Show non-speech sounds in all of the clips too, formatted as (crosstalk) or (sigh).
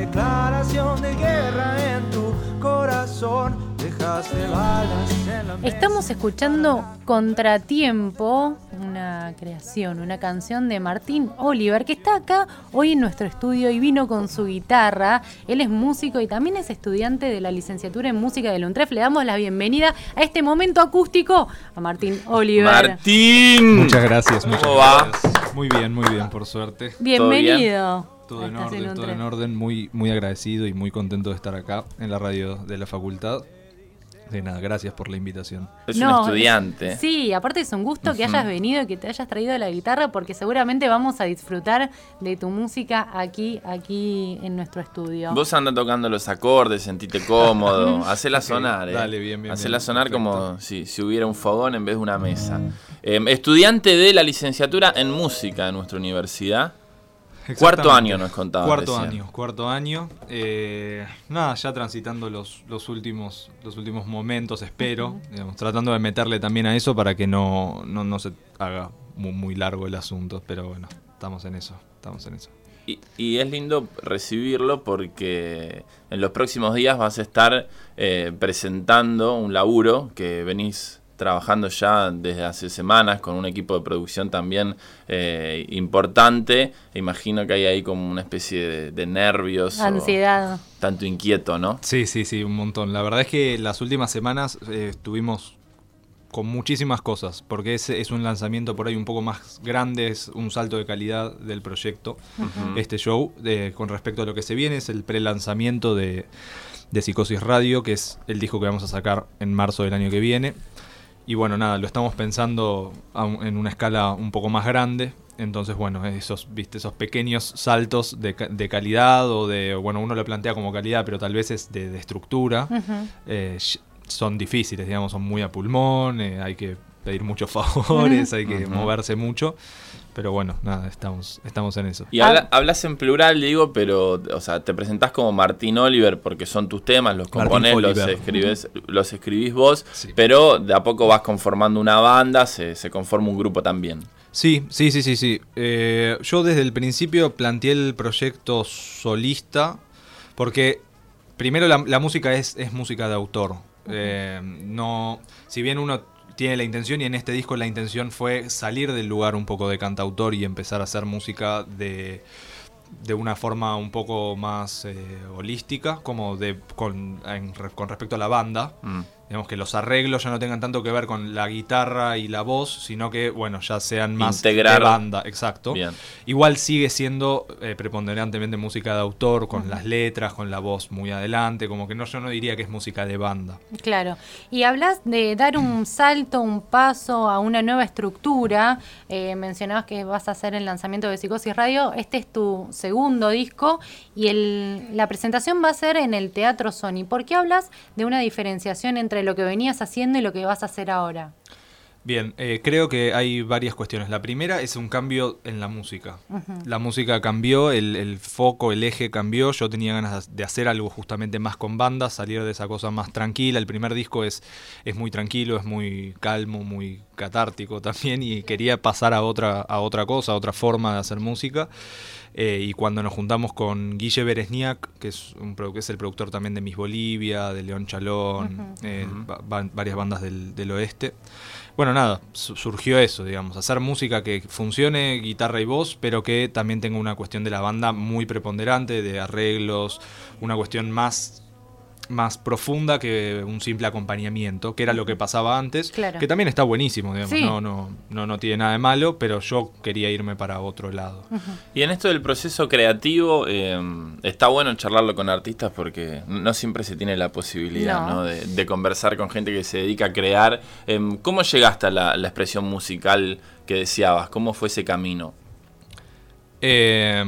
declaración de guerra en tu corazón. Dejaste balas en la mesa. Estamos escuchando Contratiempo, una creación, una canción de Martín Oliver, que está acá hoy en nuestro estudio y vino con su guitarra. Él es músico y también es estudiante de la licenciatura en música de Luntref. Le damos la bienvenida a este momento acústico a Martín Oliver. Martín. Muchas gracias, muchas ¿Cómo va? gracias. Muy bien, muy bien, por suerte. Bienvenido. Todo en orden, todo en orden. Muy, muy agradecido y muy contento de estar acá en la radio de la facultad. De nada, gracias por la invitación. Es No, un estudiante. Sí, aparte es un gusto que hayas venido y que te hayas traído la guitarra porque seguramente vamos a disfrutar de tu música aquí, aquí en nuestro estudio. Vos anda tocando los acordes, sentite cómodo, (laughs) hacela sonar, eh. dale, bien, bien, Hacela bien, sonar perfecto. como si, si hubiera un fogón en vez de una mesa. Eh, estudiante de la licenciatura en música de nuestra universidad. Cuarto año nos contaba Cuarto recién. año, cuarto año. Eh, nada, ya transitando los, los últimos los últimos momentos, espero. digamos, tratando de meterle también a eso para que no, no, no se haga muy, muy largo el asunto. Pero bueno, estamos en eso, estamos en eso. Y, y es lindo recibirlo porque en los próximos días vas a estar eh, presentando un laburo que venís trabajando ya desde hace semanas con un equipo de producción también eh, importante. Imagino que hay ahí como una especie de, de nervios. o Ansiedad. tanto inquieto, ¿no? Sí, sí, sí, un montón. La verdad es que las últimas semanas eh, estuvimos con muchísimas cosas, porque es, es un lanzamiento por ahí un poco más grande, es un salto de calidad del proyecto, este show, de- con respecto a lo que se viene, es el pre-lanzamiento de, de Psicosis Radio, que es el disco que vamos a sacar en marzo del año que viene. Y bueno, nada, lo estamos pensando en una escala un poco más grande. Entonces, bueno, esos, viste, esos pequeños saltos de, ca- de calidad o de, bueno, uno lo plantea como calidad, pero tal vez es de, de estructura, eh, son difíciles, digamos, son muy a pulmón, eh, hay que pedir muchos (laughs) favores, hay que moverse mucho. Pero bueno, nada, estamos, estamos en eso. Y habla- hablas en plural, digo, pero, o sea, te presentás como Martín Oliver porque son tus temas, los componés, los escribes, los escribís vos, Sí. pero de a poco vas conformando una banda, se, se conforma un grupo también. Sí, sí, sí, sí, sí. Eh, yo desde el principio planteé el proyecto solista porque primero la, la música es, es música de autor. Eh, no, si bien uno tiene la intención y en este disco la intención fue salir del lugar un poco de cantautor y empezar a hacer música de, de una forma un poco más eh, holística, como de con, en con respecto a la banda. Mm. Digamos que los arreglos ya no tengan tanto que ver con la guitarra y la voz, sino que, bueno, ya sean más Integrar. de banda, exacto. Bien. Igual sigue siendo eh, preponderantemente música de autor, con las letras, con la voz muy adelante, como que no, yo no diría que es música de banda. Claro. Y hablas de dar un salto, un paso a una nueva estructura. Eh, mencionabas que vas a hacer el lanzamiento de Psicosis Radio. Este es tu segundo disco y el, la presentación va a ser en el Teatro Sony. ¿Por qué hablas de una diferenciación entre lo que venías haciendo y lo que vas a hacer ahora? Bien, eh, creo que hay varias cuestiones. La primera es un cambio en la música. La música cambió, el, el foco, el eje cambió. Yo tenía ganas de hacer algo justamente más con bandas, salir de esa cosa más tranquila. El primer disco es, es muy tranquilo, es muy calmo, muy catártico (laughs) también y quería pasar a otra, a otra cosa, a otra forma de hacer música. Eh, y cuando nos juntamos con Guille Beresniak, que es, un, que es el productor también de Miss Bolivia, de León Chalón, eh, va- va- varias bandas del, del oeste. Bueno, nada, su- surgió eso, digamos, hacer música que funcione, guitarra y voz, pero que también tenga una cuestión de la banda muy preponderante, de arreglos, una cuestión más más profunda que un simple acompañamiento, que era lo que pasaba antes, Claro. que también está buenísimo, digamos, Sí. no, no, no, no tiene nada de malo, pero yo quería irme para otro lado. Y en esto del proceso creativo, eh, está bueno charlarlo con artistas porque no siempre se tiene la posibilidad No. ¿no? de, de conversar con gente que se dedica a crear. Em, ¿Cómo llegaste a la, la expresión musical que deseabas? ¿Cómo fue ese camino? Eh,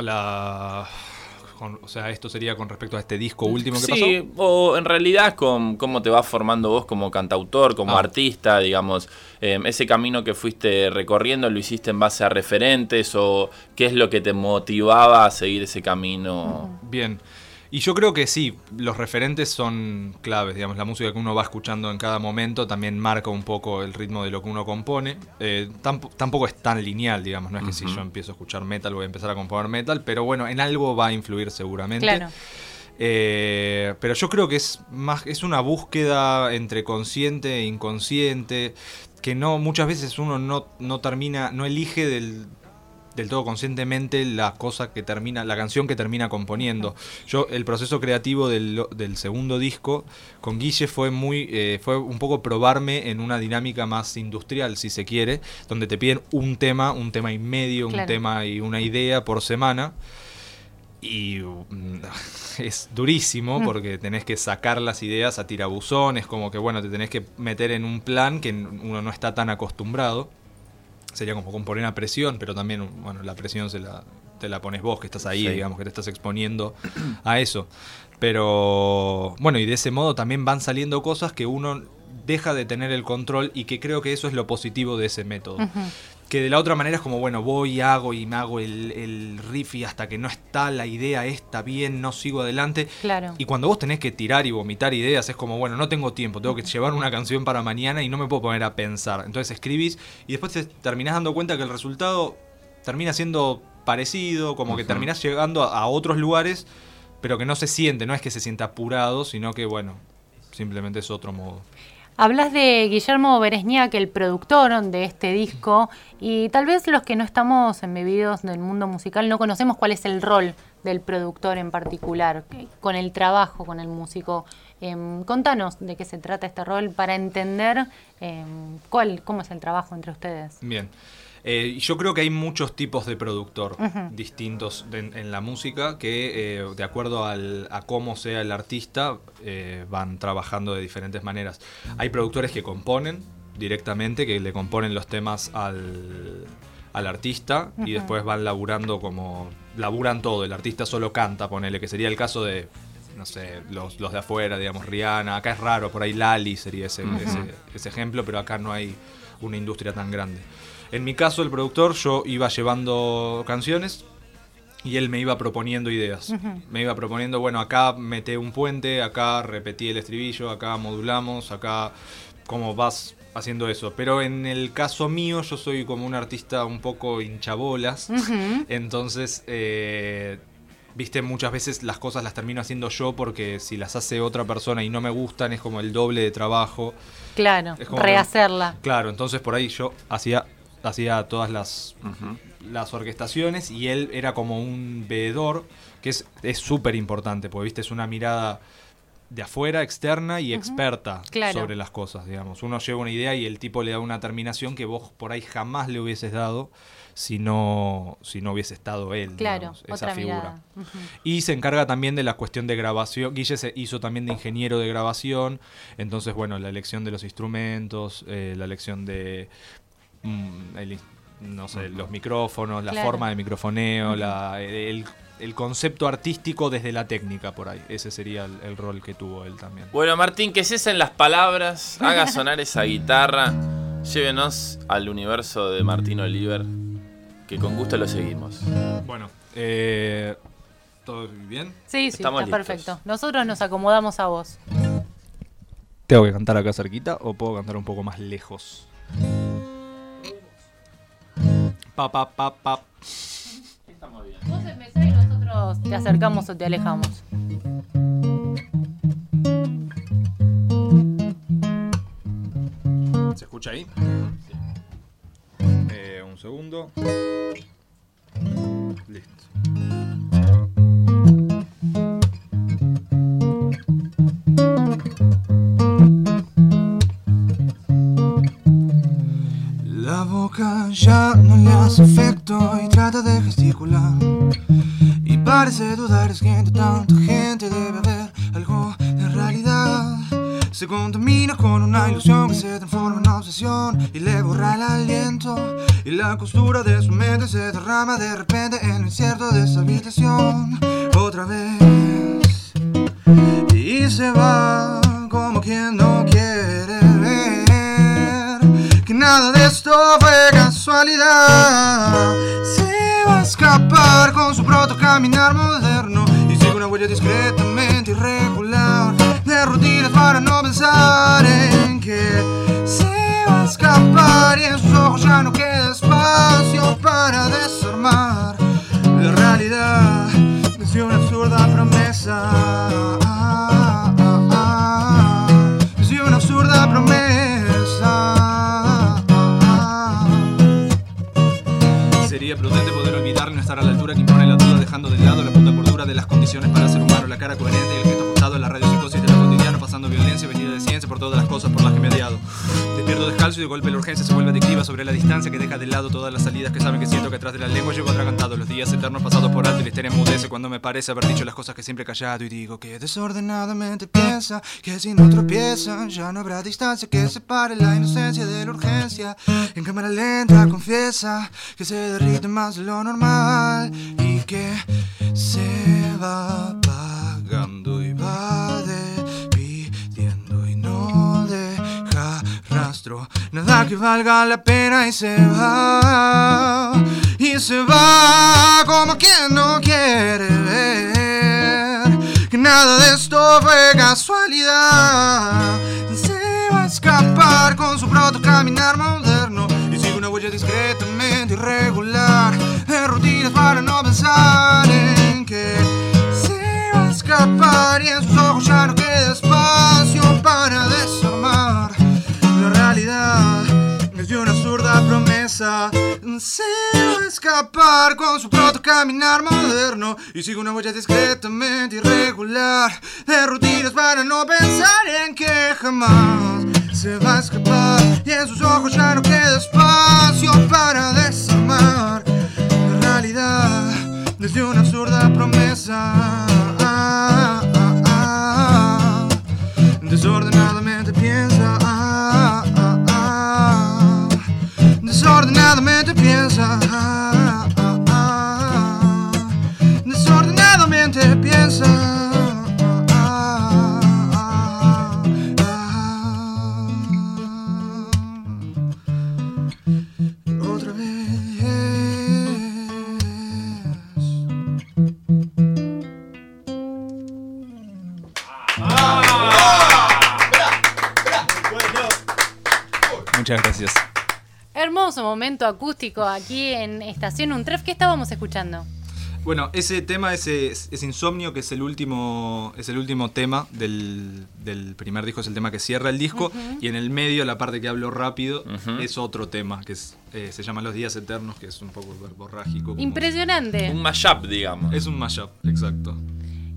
la, con- o sea, esto sería con respecto a este disco último que sí, pasó. o en realidad con cómo te vas formando vos como cantautor, como Ah. artista, digamos, eh, ese camino que fuiste recorriendo, ¿lo hiciste en base a referentes o qué es lo que te motivaba a seguir ese camino? Bien. Y yo creo que sí, los referentes son claves, digamos, la música que uno va escuchando en cada momento también marca un poco el ritmo de lo que uno compone. Eh, tampoco es tan lineal, digamos, no es que si yo empiezo a escuchar metal voy a empezar a componer metal, pero bueno, en algo va a influir seguramente. Claro. Eh, pero yo creo que es más es una búsqueda entre consciente e inconsciente que no muchas veces uno no, no termina no elige del, del todo conscientemente la cosa que termina, la canción que termina componiendo. Yo, el proceso creativo del, segundo disco con Guille fue muy, eh, fue un poco probarme en una dinámica más industrial, si se quiere, donde te piden un tema, un tema y medio, un tema y una idea por semana. Y mm, (laughs) es durísimo mm. porque tenés que sacar las ideas a tirabuzones, como que bueno, te tenés que meter en un plan que uno no está tan acostumbrado sería como componer a presión, pero también, bueno, la presión se la, te la pones vos, que estás ahí, digamos, que te estás exponiendo a eso. Pero, bueno, y de ese modo también van saliendo cosas que uno deja de tener el control y que creo que eso es lo positivo de ese método. Que de la otra manera es como, bueno, voy, y hago y me hago el, el riff y hasta que no está la idea está bien, no sigo adelante. Claro. Y cuando vos tenés que tirar y vomitar ideas, es como, bueno, no tengo tiempo, tengo que llevar una canción para mañana y no me puedo poner a pensar. Entonces escribís y después te terminás dando cuenta que el resultado termina siendo parecido, como que terminás llegando a otros lugares, pero que no se siente, no es que se sienta apurado, sino que, bueno, simplemente es otro modo. Hablas de Guillermo Beresniak, el productor de este disco, y tal vez los que no estamos embebidos del mundo musical no conocemos cuál es el rol del productor en particular, con el trabajo con el músico. Em, contanos de qué se trata este rol para entender em, cuál, cómo es el trabajo entre ustedes. Bien. Eh, yo creo que hay muchos tipos de productor distintos en la música que, eh, de acuerdo a cómo sea el artista, eh, van trabajando de diferentes maneras. Hay productores que componen directamente, que le componen los temas al, artista y después van laburando como. laburan todo. El artista solo canta, ponele, que sería el caso de no sé, los, de afuera, digamos, Rihanna. Acá es raro, por ahí Lali sería ese, ese, ejemplo, pero acá no hay una industria tan grande. En mi caso, el productor, yo iba llevando canciones y él me iba proponiendo ideas. Me iba proponiendo, bueno, acá mete un puente, acá repetí el estribillo, acá modulamos, acá cómo vas haciendo eso. Pero en el caso mío, yo soy como un artista un poco hinchabolas. Entonces, eh, viste, muchas veces las cosas las termino haciendo yo porque si las hace otra persona y no me gustan, es como el doble de trabajo. Claro, rehacerla. claro, entonces por ahí yo hacía hacía todas las, las orquestaciones y él era como un veedor, que es súper importante, porque viste, es una mirada de afuera, externa y experta sobre las cosas, digamos. Uno lleva una idea y el tipo le da una terminación que vos por ahí jamás le hubieses dado si no, si no hubiese estado él, claro, esa figura. Y se encarga también de la cuestión de grabación. Guille se hizo también de ingeniero de grabación, entonces, bueno, la elección de los instrumentos, eh, la elección de, Mm, no sé, los micrófonos, la forma de microfoneo, el, concepto artístico desde la técnica por ahí. Ese sería el, rol que tuvo él también. Bueno, Martín, que cesen las palabras, haga (laughs) sonar esa guitarra, llévenos al universo de Martín Oliver, que con gusto lo seguimos. Bueno, eh, ¿todo bien? Sí, sí, está perfecto. Nosotros nos acomodamos a vos. ¿Tengo que cantar acá cerquita o puedo cantar un poco más lejos? Pa, pa, pa, pa. Estamos bien. Vos empezás y nosotros te acercamos o te alejamos. ¿Se escucha ahí? Sí. Eh, un segundo. Listo. Parece dudar, es que tanta gente debe haber algo de realidad. Se contamina con una ilusión que se transforma en obsesión y le borra el aliento. Y la costura de su mente se derrama de repente en el incierto de esa habitación. Otra vez. Y se va como quien no quiere ver que nada de esto fue casualidad. Con su proto caminar moderno y sigo una huella discretamente irregular de rutinas para no pensar en que se va a escapar y en sus ojos ya no queda espacio para desarmar la realidad de una absurda promesa. Condiciones para ser humano, la cara coherente y el gesto ajustado, la radiopsicosis de lo cotidiano, pasando violencia vestida de ciencia por todas las cosas por las que me he odiado. Despierto descalzo y de golpe la urgencia se vuelve adictiva sobre la distancia que deja de lado todas las salidas que saben que siento que atrás de la lengua llevo atragantado los días eternos pasados por alto y la histeria emudece cuando me parece haber dicho las cosas que siempre he callado y digo que Desordenadamente piensa que si no tropiezan ya no habrá distancia que separe la inocencia de la urgencia. En cámara lenta confiesa que se derrite más de lo normal y que se va apagando y va despidiendo y no deja rastro. Nada que valga la pena y se va. Y se va como quien no quiere ver que nada de esto fue casualidad. Se va a escapar con su proto caminar moderno y sigue una huella discretamente irregular de rutinas para no pensar escapar y en sus ojos ya no queda espacio para desarmar la realidad es de una absurda promesa. Se va a escapar con su proto caminar moderno y sigue una huella discretamente irregular de rutinas para no pensar en que jamás se va a escapar y en sus ojos ya no queda espacio para desarmar la realidad desde una absurda promesa. Desordenadamente piensa. Desordenadamente piensa. Momento acústico aquí en Estación Untref. ¿Qué estábamos escuchando? Bueno, ese tema es, es, Insomnio, que es el último, es el último tema del, del primer disco, es el tema que cierra el disco. Y en el medio, la parte que hablo rápido, es otro tema, que es, eh, se llama Los Días Eternos, que es un poco verborrágico. como- Impresionante. Un mashup, digamos. Es un mashup, exacto.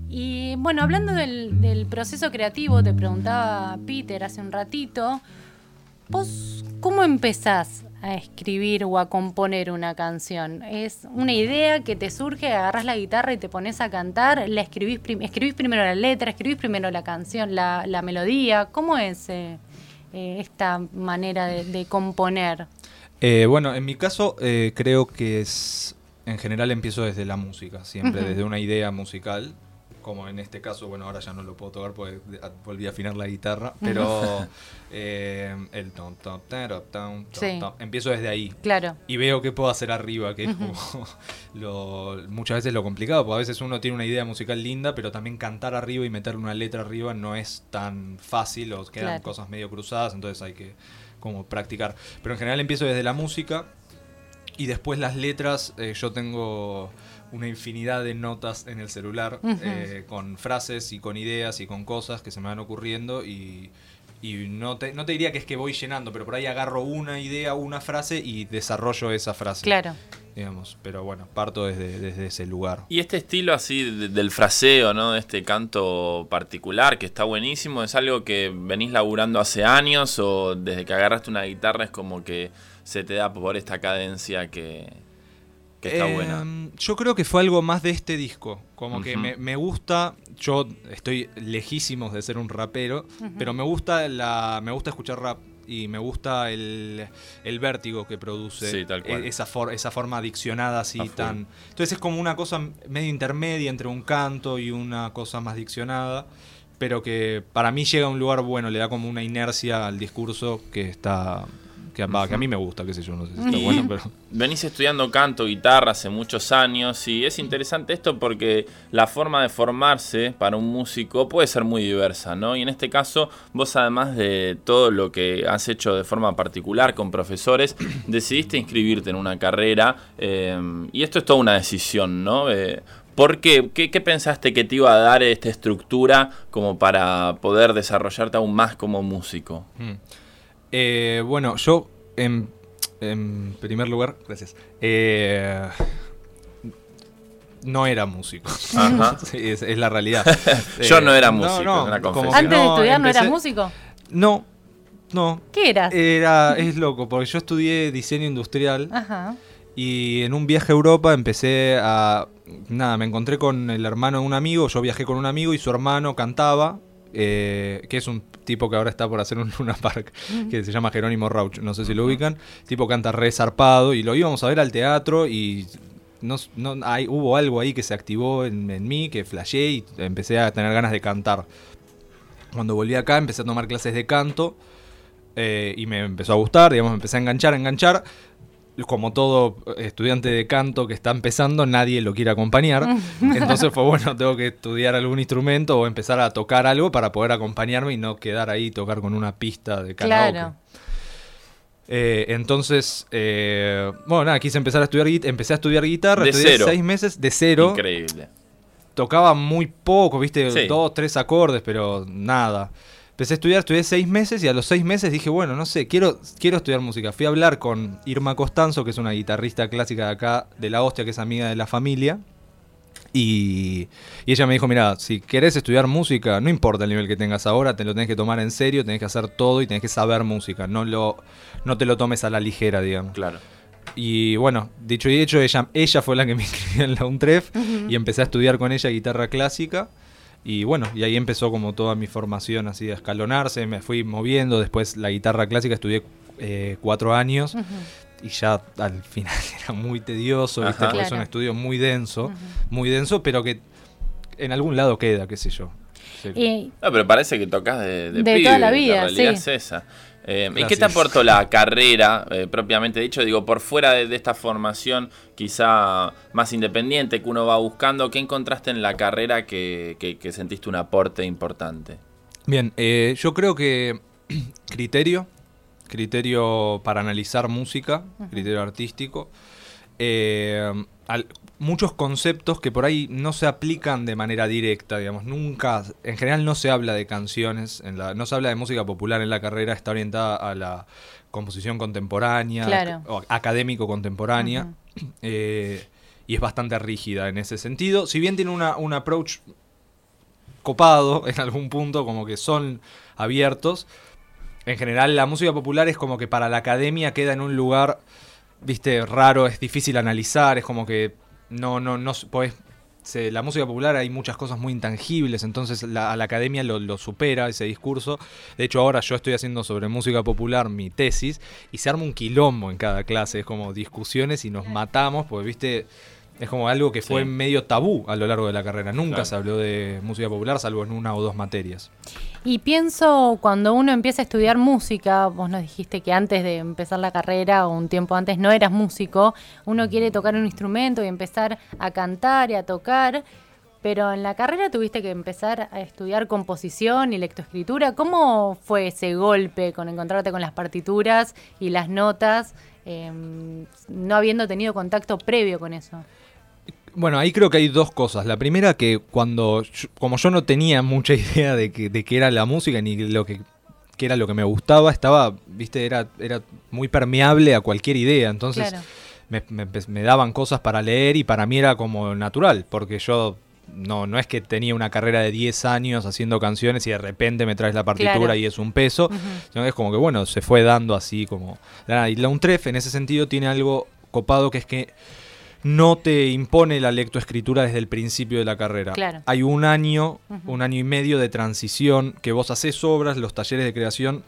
Y bueno, hablando del, del proceso creativo, te preguntaba Peter hace un ratito, ¿vos cómo empezás a escribir o a componer una canción? ¿Es una idea que te surge, agarras la guitarra y te pones a cantar? ¿La escribís, prim- escribís primero la letra, escribís primero la canción, la, la melodía? ¿Cómo es eh, eh, esta manera de, de componer? Eh, bueno, en mi caso eh, creo que es, en general empiezo desde la música, siempre desde una idea musical, como en este caso, bueno, ahora ya no lo puedo tocar porque volví a afinar la guitarra, pero (laughs) eh, el tom, tom, tom, tom, Sí. empiezo desde ahí. Claro. Y veo qué puedo hacer arriba, que es como (laughs) lo, muchas veces lo complicado, porque a veces uno tiene una idea musical linda, pero también cantar arriba y meterle una letra arriba no es tan fácil, o quedan Claro. cosas medio cruzadas, entonces hay que como practicar. Pero en general empiezo desde la música y después las letras, eh, yo tengo una infinidad de notas en el celular eh, con frases y con ideas y con cosas que se me van ocurriendo y, y no, te, no te diría que es que voy llenando, pero por ahí agarro una idea, una frase y desarrollo esa frase. Claro. Digamos, pero bueno, parto desde, desde ese lugar. Y este estilo así de- del fraseo, ¿no? De este canto particular que está buenísimo, ¿es algo que venís laburando hace años o desde que agarraste una guitarra es como que se te da por esta cadencia que, que está Eh, buena? Yo creo que fue algo más de este disco. Como que me, me gusta. Yo estoy lejísimos de ser un rapero. Pero me gusta la. Me gusta escuchar rap. Y me gusta el, el vértigo que produce Sí, tal cual. esa, for- esa forma adiccionada así tan. Entonces es como una cosa medio intermedia entre un canto y una cosa más diccionada. Pero que para mí llega a un lugar bueno, le da como una inercia al discurso que está Que, va, que a mí me gusta, qué sé yo, no sé si está bueno, pero... Venís estudiando canto, guitarra hace muchos años y es interesante esto porque la forma de formarse para un músico puede ser muy diversa, ¿no? Y en este caso, vos además de todo lo que has hecho de forma particular con profesores, (clears throat) decidiste inscribirte en una carrera eh, y esto es toda una decisión, ¿no? Eh, ¿Por qué? qué? pensaste que te iba a dar esta estructura como para poder desarrollarte aún más como músico? Mm. Eh, bueno, yo en, primer lugar, gracias. Eh, no era músico. Ajá. (laughs) es, la realidad. (laughs) yo no era músico, no, Antes de estudiar no eras músico. No, no. ¿Qué eras? Era, es loco, porque yo estudié diseño industrial. Ajá. Y en un viaje a Europa empecé a... Nada, me encontré con el hermano de un amigo, yo viajé con un amigo y su hermano cantaba, eh, que es un tipo que ahora está por hacer un (laughs) Luna Park, que se llama Jerónimo Rauch, no sé si lo ubican. tipo canta re zarpado y lo íbamos a ver al teatro y no, no, hay, hubo algo ahí que se activó en, mí, que flashé y empecé a tener ganas de cantar. Cuando volví acá empecé a tomar clases de canto eh, y me empezó a gustar, digamos, me empecé a enganchar, a enganchar como todo estudiante de canto que está empezando, nadie lo quiere acompañar. (laughs) Entonces fue bueno, tengo que estudiar algún instrumento o empezar a tocar algo para poder acompañarme y no quedar ahí tocar con una pista de karaoke. Claro. Eh, entonces, eh, bueno, nada, quise empezar a estudiar empecé a estudiar guitarra, de estudié seis meses de cero. Increíble. Tocaba muy poco, viste, dos, tres acordes, pero nada. Empecé a estudiar, estudié seis meses y a los seis meses dije, bueno, no sé, quiero, quiero estudiar música. Fui a hablar con Irma Costanzo, que es una guitarrista clásica de acá, de la hostia, que es amiga de la familia. Y, ella me dijo, mira, si querés estudiar música, no importa el nivel que tengas ahora, te lo tenés que tomar en serio, tenés que hacer todo y tenés que saber música, no, lo, no te lo tomes a la ligera, digamos. Claro. Y bueno, dicho y hecho, ella, ella fue la que me (laughs) inscribió en la UNTREF y empecé a estudiar con ella guitarra clásica. Y bueno, y ahí empezó como toda mi formación así a escalonarse, me fui moviendo, después la guitarra clásica estudié eh, cuatro años y ya al (laughs) final era muy tedioso, ¿viste? es un estudio muy denso, muy denso, pero que en algún lado queda, qué sé yo. no, pero parece que tocas de, de, toda la vida, sí. es esa. Eh, ¿Y qué te aportó la carrera, eh, propiamente dicho? Digo, por fuera de, esta formación quizá más independiente que uno va buscando, ¿qué encontraste en la carrera que, sentiste un aporte importante? Bien, eh, yo creo que (clears throat) criterio, criterio para analizar música, criterio artístico muchos conceptos que por ahí no se aplican de manera directa, digamos, nunca, en general no se habla de canciones, en la, no se habla de música popular en la carrera, está orientada a la composición contemporánea, o académico contemporánea, eh, y es bastante rígida en ese sentido, si bien tiene una, un approach copado en algún punto, como que son abiertos, en general la música popular es como que para la academia queda en un lugar viste, raro, es difícil analizar, es como que no, no, no, pues la música popular hay muchas cosas muy intangibles, entonces la, a la academia lo, supera ese discurso. De hecho, ahora yo estoy haciendo sobre música popular mi tesis y se arma un quilombo en cada clase, es como discusiones y nos matamos, porque viste, es como algo que fue medio tabú a lo largo de la carrera. Nunca se habló de música popular, salvo en una o dos materias. Y pienso, cuando uno empieza a estudiar música, vos nos dijiste que antes de empezar la carrera o un tiempo antes no eras músico, uno quiere tocar un instrumento y empezar a cantar y a tocar, pero en la carrera tuviste que empezar a estudiar composición y lectoescritura. ¿Cómo fue ese golpe con encontrarte con las partituras y las notas, em, no habiendo tenido contacto previo con eso? Bueno, ahí creo que hay dos cosas. La primera que cuando, como yo no tenía mucha (laughs) idea de, que, de qué era la música ni lo que, era lo que me gustaba, estaba, viste, era, era muy permeable a cualquier idea. Entonces me, daban cosas para leer y para mí era como natural, porque yo no, no es que tenía una carrera de 10 años haciendo canciones y de repente me traes la partitura y es un peso, sino que es como que, bueno, se fue dando así como... Y la Untref en ese sentido tiene algo copado que es que no te impone la lectoescritura desde el principio de la carrera. Hay un año, un año y medio de transición que vos haces obras, los talleres de creación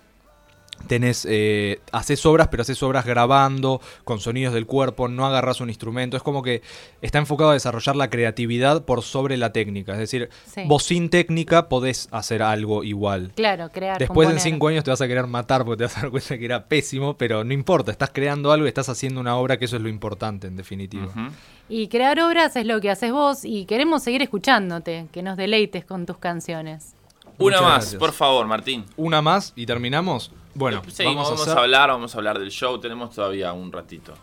tenés, eh, haces obras, pero haces obras grabando, con sonidos del cuerpo, no agarras un instrumento. Es como que está enfocado a desarrollar la creatividad por sobre la técnica. Es decir, Sí. vos sin técnica podés hacer algo igual. Claro, crear. Después en cinco años te vas a querer matar porque te vas a dar cuenta que era pésimo, pero no importa, estás creando algo y estás haciendo una obra que eso es lo importante en definitiva. Y crear obras es lo que haces vos y queremos seguir escuchándote, que nos deleites con tus canciones. Una Muchas más, gracias. por favor, Martín. Una más y terminamos. Bueno, Seguimos, vamos a hacer... hablar, vamos a hablar del show, tenemos todavía un ratito.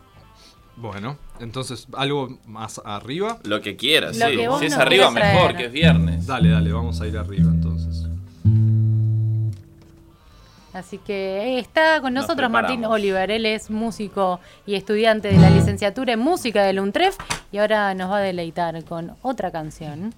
Bueno, entonces algo más arriba. Lo que quieras, Lo sí. que Si es arriba, mejor, traer. que es viernes. Dale, dale, vamos a ir arriba entonces. Así que eh, está con Nos nosotros Martín. Oliver. Él es músico y estudiante de la licenciatura en música del UNTREF y ahora nos va a deleitar con otra canción.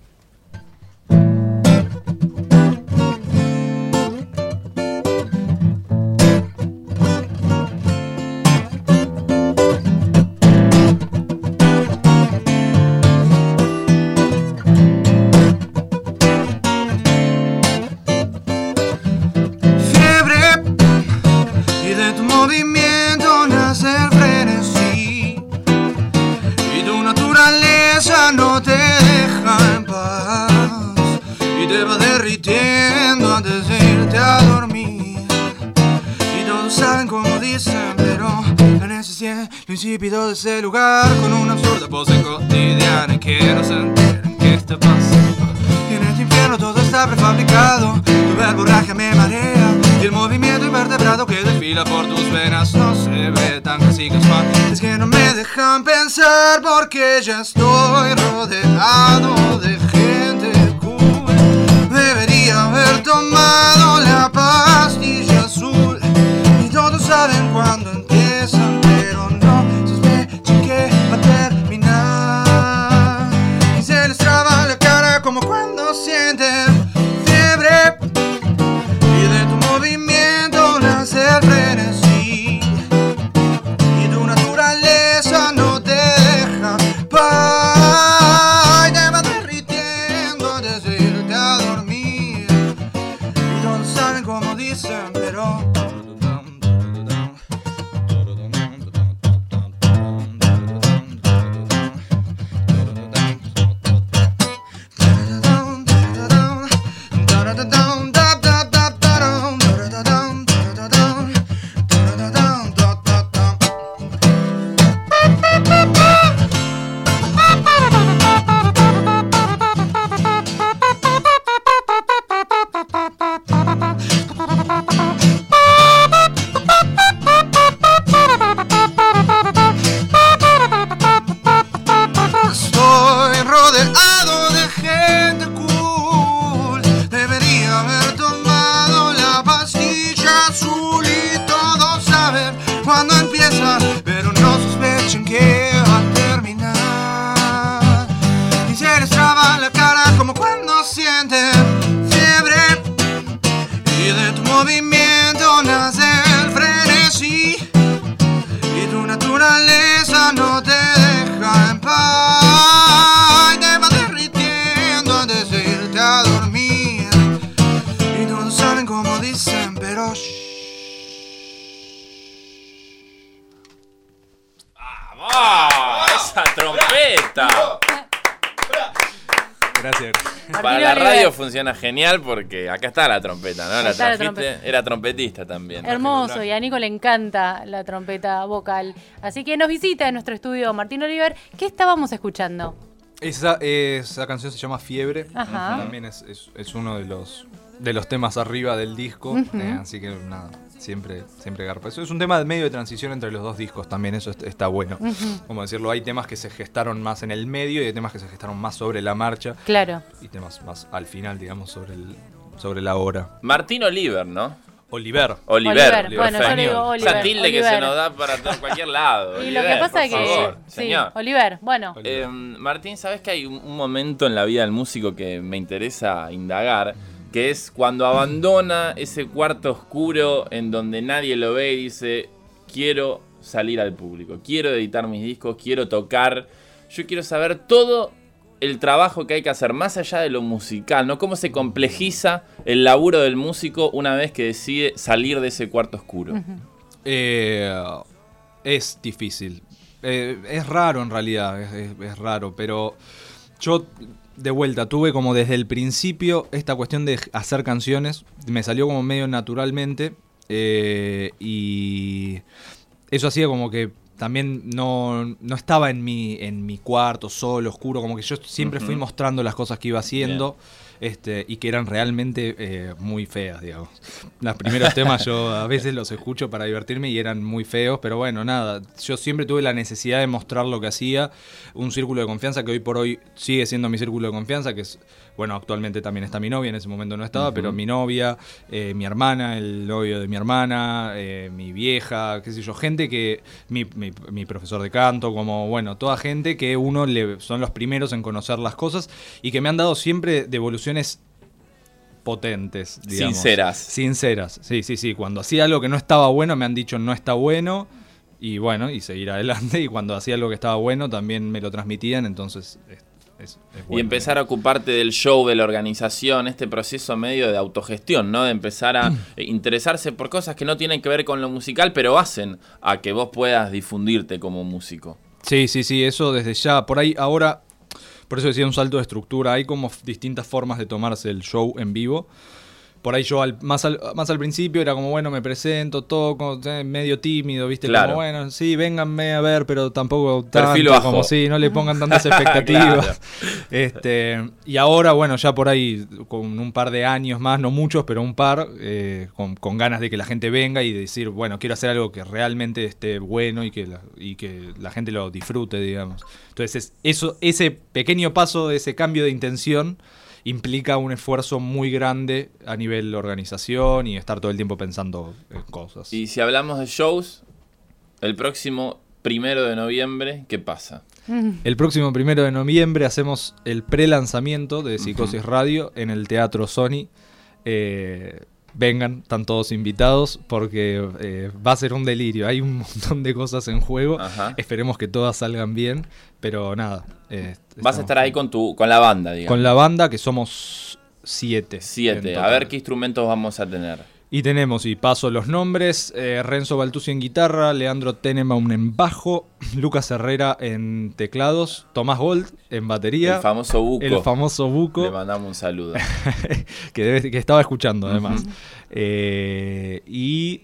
De ese lugar con una absurda pose cotidiana y que no se enteren qué está pasando. En este infierno todo está prefabricado Tu verborragia me marea Y el movimiento invertebrado que desfila por tus venas No se ve tan casi casual. Es que no me dejan pensar Porque ya estoy rodeado de gente cool. Debería haber tomado la pastilla azul Y todos saben cuándo movimiento nace el frenesí. Y tu naturaleza no te deja en paz te va derritiendo antes de irte a dormir. Y todos saben como dicen, pero. ¡Vamos! ¡Esa trompeta! Gracias. Para la radio funciona genial porque acá está la trompeta, ¿no? La trajiste, trompeta. era trompetista también. Hermoso, y a Nico le encanta la trompeta vocal. Así que nos visita en nuestro estudio Martín Oliver. ¿Qué estábamos escuchando? Esa, esa canción se llama Fiebre. Ajá. También es, es- es uno de los, de los temas arriba del disco. eh, así que nada, siempre, siempre garpa. Eso es un tema de medio de transición entre los dos discos también, eso est- está bueno. Como decirlo, hay temas que se gestaron más en el medio y hay temas que se gestaron más sobre la marcha Claro. y temas más al final, digamos, sobre, el, sobre la hora. Martín Oliver, ¿no? Oliver. Oliver. Oliver. Bueno, yo le digo Esa Oliver. tilde que Oliver. se nos da para todo- cualquier lado. Y lo que Oliver, pasa es que. favor, sí, señor. Oliver, bueno. Eh, Martín, ¿sabes que hay un, un momento en la vida del músico que me interesa indagar? Que es cuando abandona ese cuarto oscuro en donde nadie lo ve y dice, quiero salir al público, quiero editar mis discos, quiero tocar, yo quiero saber todo el trabajo que hay que hacer más allá de lo musical, ¿no? Cómo se complejiza el laburo del músico una vez que decide salir de ese cuarto oscuro. Eh, es difícil. Eh, es raro en realidad, es, es raro, pero yo de vuelta tuve como desde el principio esta cuestión de hacer canciones, me salió como medio naturalmente eh, y eso hacía como que también no, no estaba en mi, en mi cuarto solo, oscuro, como que yo siempre fui mostrando las cosas que iba haciendo. Este, y que eran realmente eh, muy feas, digamos. Los primeros temas yo a veces los escucho para divertirme y eran muy feos, pero bueno, nada, yo siempre tuve la necesidad de mostrar lo que hacía, un círculo de confianza que hoy por hoy sigue siendo mi círculo de confianza, que es, bueno, actualmente también está mi novia, en ese momento no estaba, pero mi novia, eh, mi hermana, el novio de mi hermana, eh, mi vieja, qué sé yo, gente que, mi, mi- mi profesor de canto, como, bueno, toda gente que uno le, son los primeros en conocer las cosas y que me han dado siempre potentes, digamos. Sinceras. Sinceras, sí, sí, sí. Cuando hacía algo que no estaba bueno, me han dicho no está bueno. Y bueno, y seguir adelante. Y cuando hacía algo que estaba bueno, también me lo transmitían. Entonces, es, es- es Y bueno. empezar a ocuparte del show, de la organización, este proceso medio de autogestión, ¿no? De empezar a (clears throat) interesarse por cosas que no tienen que ver con lo musical, pero hacen a que vos puedas difundirte como músico. Sí, sí, sí, eso desde ya. Por ahí ahora, por eso decía un salto de estructura. Hay como distintas formas de tomarse el show en vivo. Por ahí yo al- más, al, más al principio era como, bueno, me presento, toco, eh, medio tímido, ¿viste? Claro. Como, bueno, sí, vénganme a ver, pero tampoco Perfil tanto, bajo. como sí, no le pongan tantas (laughs) expectativas. Claro. este, y ahora, bueno, ya por ahí, con un par de años más, no muchos, pero un par, eh, con, con ganas de que la gente venga y decir, bueno, quiero hacer algo que realmente esté bueno y que la, y que la gente lo disfrute, digamos. Entonces, es- eso, ese pequeño paso, ese cambio de intención, implica un esfuerzo muy grande a nivel organización y estar todo el tiempo pensando en cosas. Y si hablamos de shows, el próximo primero de noviembre, ¿qué pasa? El próximo primero de noviembre hacemos el pre-lanzamiento de Psicosis Radio en el Teatro Sony. Eh, vengan, están todos invitados porque eh, va a ser un delirio. Hay un montón de cosas en juego. Ajá. Esperemos que todas salgan bien, pero nada. eh, Vas a estar ahí con tu con la banda, digamos. con la banda que somos siete. Siete. A ver qué instrumentos vamos a tener. Y tenemos, y paso los nombres, eh, Renzo Baltusi en guitarra, Leandro Tenemaun en bajo, (laughs) Lucas Herrera en teclados, Tomás Gold en batería. El famoso buco. El famoso Buco, Le mandamos un saludo. (laughs) que, debe- que estaba escuchando además. Eh, y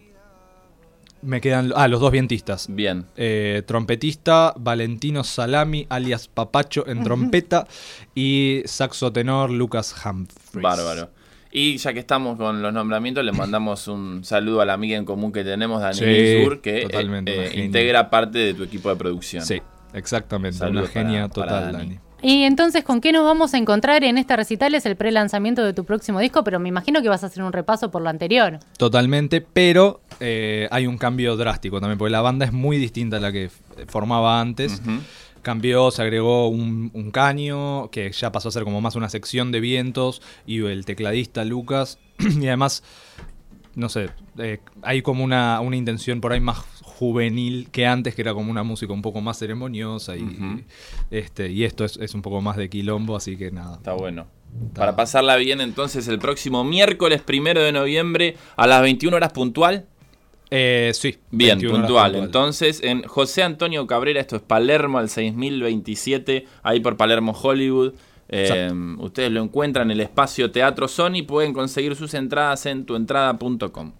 me quedan ah, los dos vientistas. Bien. Eh, trompetista Valentino Salami, alias Papacho en trompeta, y saxo tenor Lucas Humphries. Bárbaro. Y ya que estamos con los nombramientos, le mandamos un saludo a la amiga en común que tenemos, Dani Sí, Ginsburg, que eh, eh, integra parte de tu equipo de producción. Sí, exactamente. Saludos una genia para- para total, Dani. Dani. Y entonces, ¿con qué nos vamos a encontrar en este recital? Es el pre-lanzamiento de tu próximo disco, pero me imagino que vas a hacer un repaso por lo anterior. Totalmente, pero eh, hay un cambio drástico también, porque la banda es muy distinta a la que formaba antes. Ujú. Cambió, se agregó un, un caño, que ya pasó a ser como más una sección de vientos, y el tecladista Lucas, (clears throat) y además, no sé, eh, hay como una, una intención por ahí más juvenil que antes, que era como una música un poco más ceremoniosa, y, este, y esto es, es un poco más de quilombo, así que nada. Está bueno. Para pasarla bien, entonces, el próximo miércoles primero de noviembre a las 21 horas puntual. Eh, sí. Bien, 21 horas puntual. Entonces, en José Antonio Cabrera, esto es Palermo al 6027, ahí por Palermo Hollywood. Eh, ustedes lo encuentran en el espacio Teatro Sony. Pueden conseguir sus entradas en tuentrada.com.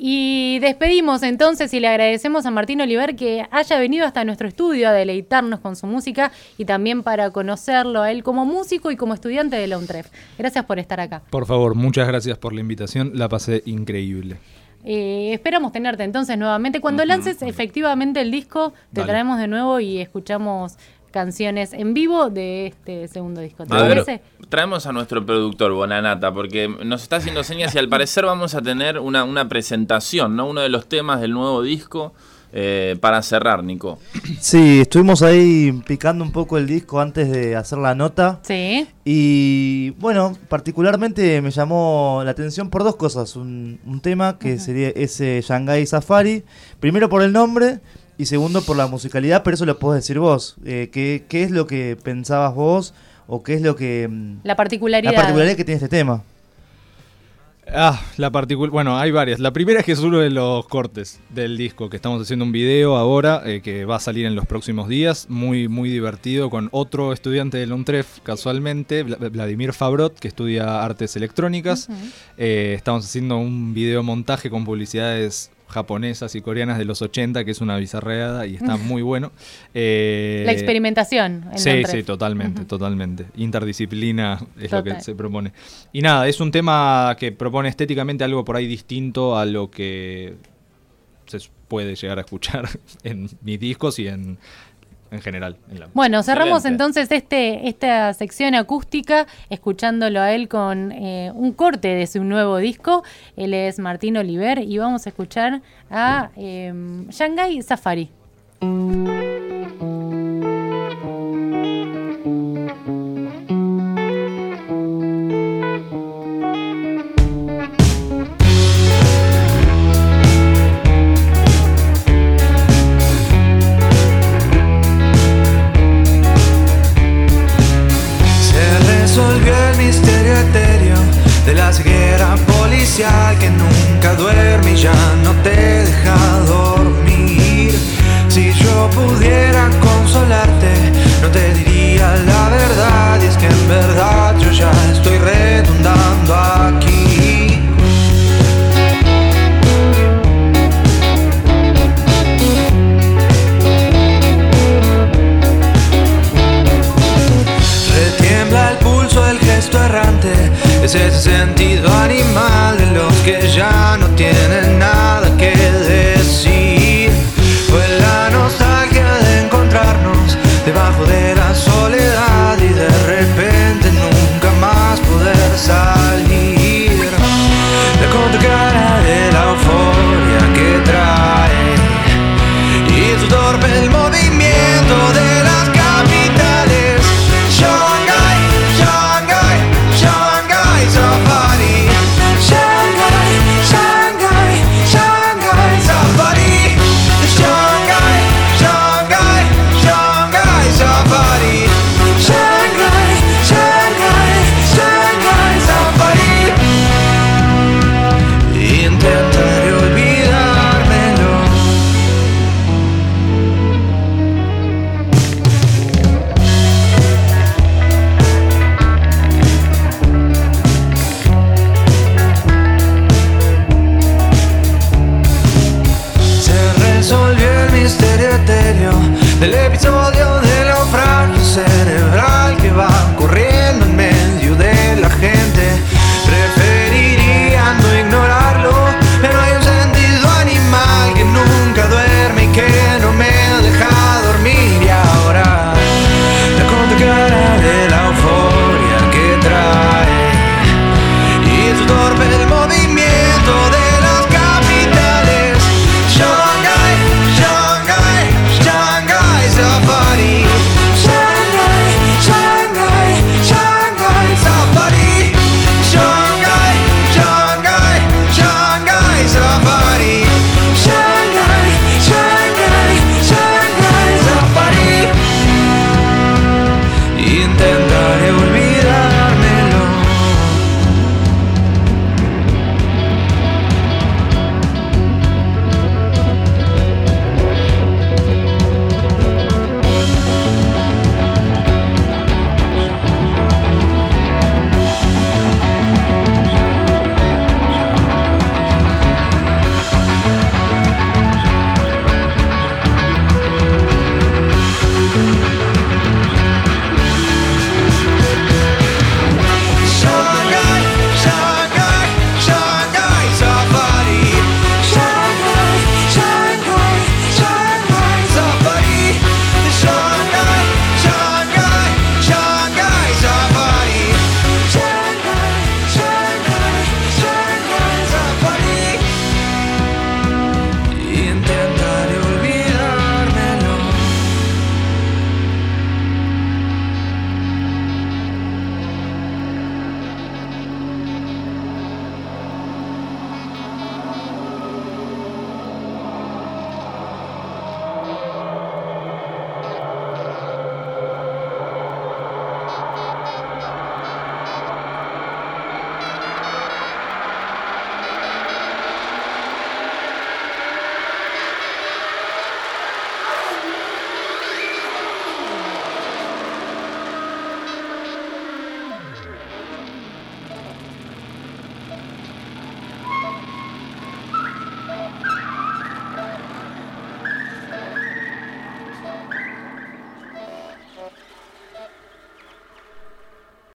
Y despedimos entonces y le agradecemos a Martín Oliver que haya venido hasta nuestro estudio a deleitarnos con su música y también para conocerlo a él como músico y como estudiante de la UNTREF. Gracias por estar acá. Por favor, muchas gracias por la invitación, la pasé increíble. Eh, esperamos tenerte entonces nuevamente. Cuando lances efectivamente el disco, te Dale. traemos de nuevo y escuchamos canciones en vivo de este segundo disco. ¿Te A ver, parece? traemos a nuestro productor Bonanata porque nos está haciendo señas y al parecer vamos a tener una, una presentación, ¿no? Uno de los temas del nuevo disco eh, para cerrar, Nico. Sí, estuvimos ahí picando un poco el disco antes de hacer la nota. Sí. Y bueno, particularmente me llamó la atención por dos cosas. Un, un tema que sería ese Shanghai Safari. Primero por el nombre y segundo por la musicalidad, pero eso lo podés decir vos. Eh, ¿qué, qué es lo que pensabas vos o qué es lo que... mm, La particularidad. La particularidad que tiene este tema. Ah, la particular. Bueno, hay varias. La primera es que es uno de los cortes del disco, que estamos haciendo un video ahora eh, que va a salir en los próximos días. Muy, muy divertido con otro estudiante del UNTREF, casualmente, Vla- Vladimir Fabrot, que estudia artes electrónicas. Eh, estamos haciendo un video montaje con publicidades japonesas y coreanas de los 80, que es una bizarreada y está (laughs) muy bueno. Eh, La experimentación. en Sí, Londres. sí, totalmente, totalmente. Interdisciplina es lo que se propone. Y nada, es un tema que propone estéticamente algo por ahí distinto a lo que se puede llegar a escuchar (laughs) en mis discos y en, en general. en la- Bueno, cerramos Excelente. entonces este, esta sección acústica escuchándolo a él con eh, un corte de su nuevo disco. Él es Martín Oliver y vamos a escuchar a eh, Shanghai Safari.